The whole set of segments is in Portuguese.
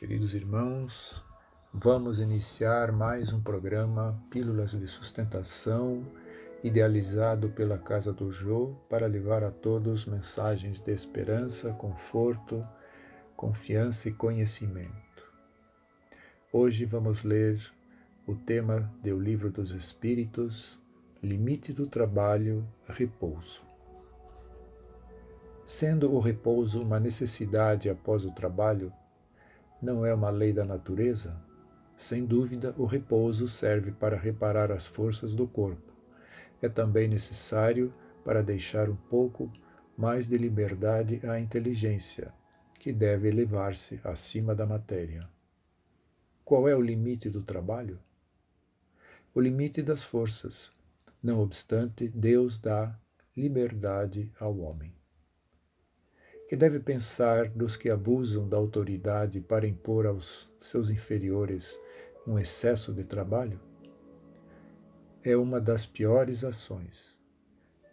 Queridos irmãos, vamos iniciar mais um programa Pílulas de Sustentação, idealizado pela Casa do Jô para levar a todos mensagens de esperança, conforto, confiança e conhecimento. Hoje vamos ler o tema do Livro dos Espíritos, Limite do Trabalho, Repouso. Sendo o repouso uma necessidade após o trabalho, não é uma lei da natureza? Sem dúvida, o repouso serve para reparar as forças do corpo. É também necessário para deixar um pouco mais de liberdade à inteligência, que deve elevar-se acima da matéria. Qual é o limite do trabalho? O limite das forças. Não obstante, Deus dá liberdade ao homem que deve pensar dos que abusam da autoridade para impor aos seus inferiores um excesso de trabalho? É uma das piores ações.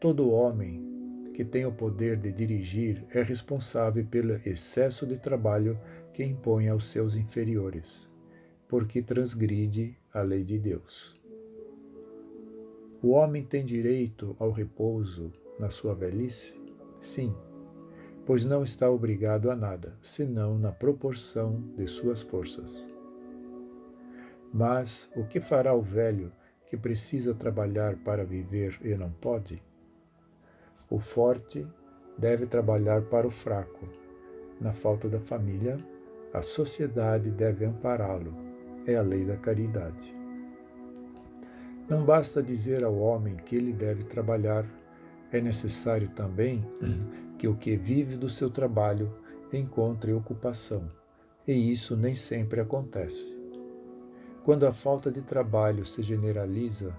Todo homem que tem o poder de dirigir é responsável pelo excesso de trabalho que impõe aos seus inferiores, porque transgride a lei de Deus. O homem tem direito ao repouso na sua velhice? Sim, pois não está obrigado a nada, senão na proporção de suas forças. Mas o que fará o velho que precisa trabalhar para viver e não pode? O forte deve trabalhar para o fraco. Na falta da família, a sociedade deve ampará-lo. É a lei da caridade. Não basta dizer ao homem que ele deve trabalhar, é necessário também que o que vive do seu trabalho encontre ocupação, e isso nem sempre acontece. Quando a falta de trabalho se generaliza,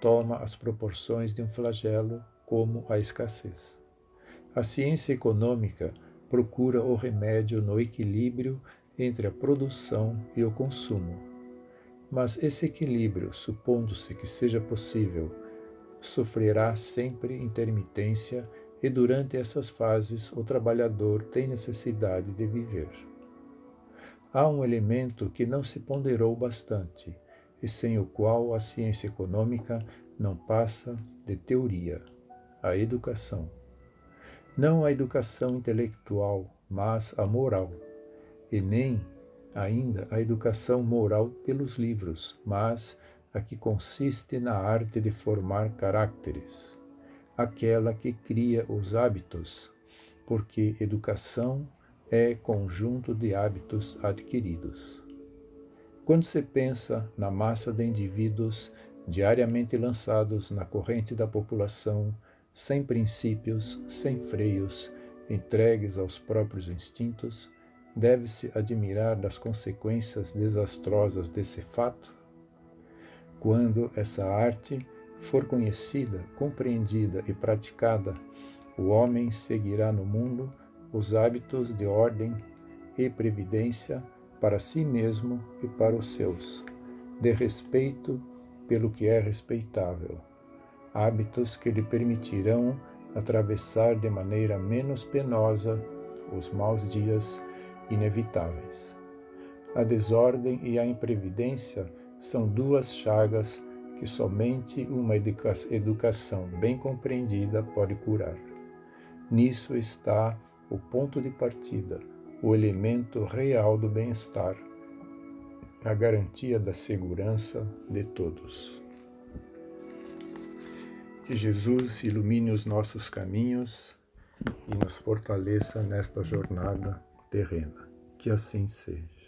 toma as proporções de um flagelo, como a escassez. A ciência econômica procura o remédio no equilíbrio entre a produção e o consumo. Mas esse equilíbrio, supondo-se que seja possível, sofrerá sempre intermitência e durante essas fases o trabalhador tem necessidade de viver. Há um elemento que não se ponderou bastante e sem o qual a ciência econômica não passa de teoria: a educação. Não a educação intelectual, mas a moral, e nem ainda a educação moral pelos livros, mas a que consiste na arte de formar caracteres aquela que cria os hábitos, porque educação é conjunto de hábitos adquiridos. Quando se pensa na massa de indivíduos diariamente lançados na corrente da população, sem princípios, sem freios, entregues aos próprios instintos, deve-se admirar das consequências desastrosas desse fato? Quando essa arte for conhecida, compreendida e praticada, o homem seguirá no mundo os hábitos de ordem e previdência para si mesmo e para os seus, de respeito pelo que é respeitável, hábitos que lhe permitirão atravessar de maneira menos penosa os maus dias inevitáveis. A desordem e a imprevidência são duas chagas que somente uma educação bem compreendida pode curar. Nisso está o ponto de partida, o elemento real do bem-estar, a garantia da segurança de todos. Que Jesus ilumine os nossos caminhos e nos fortaleça nesta jornada terrena. Que assim seja.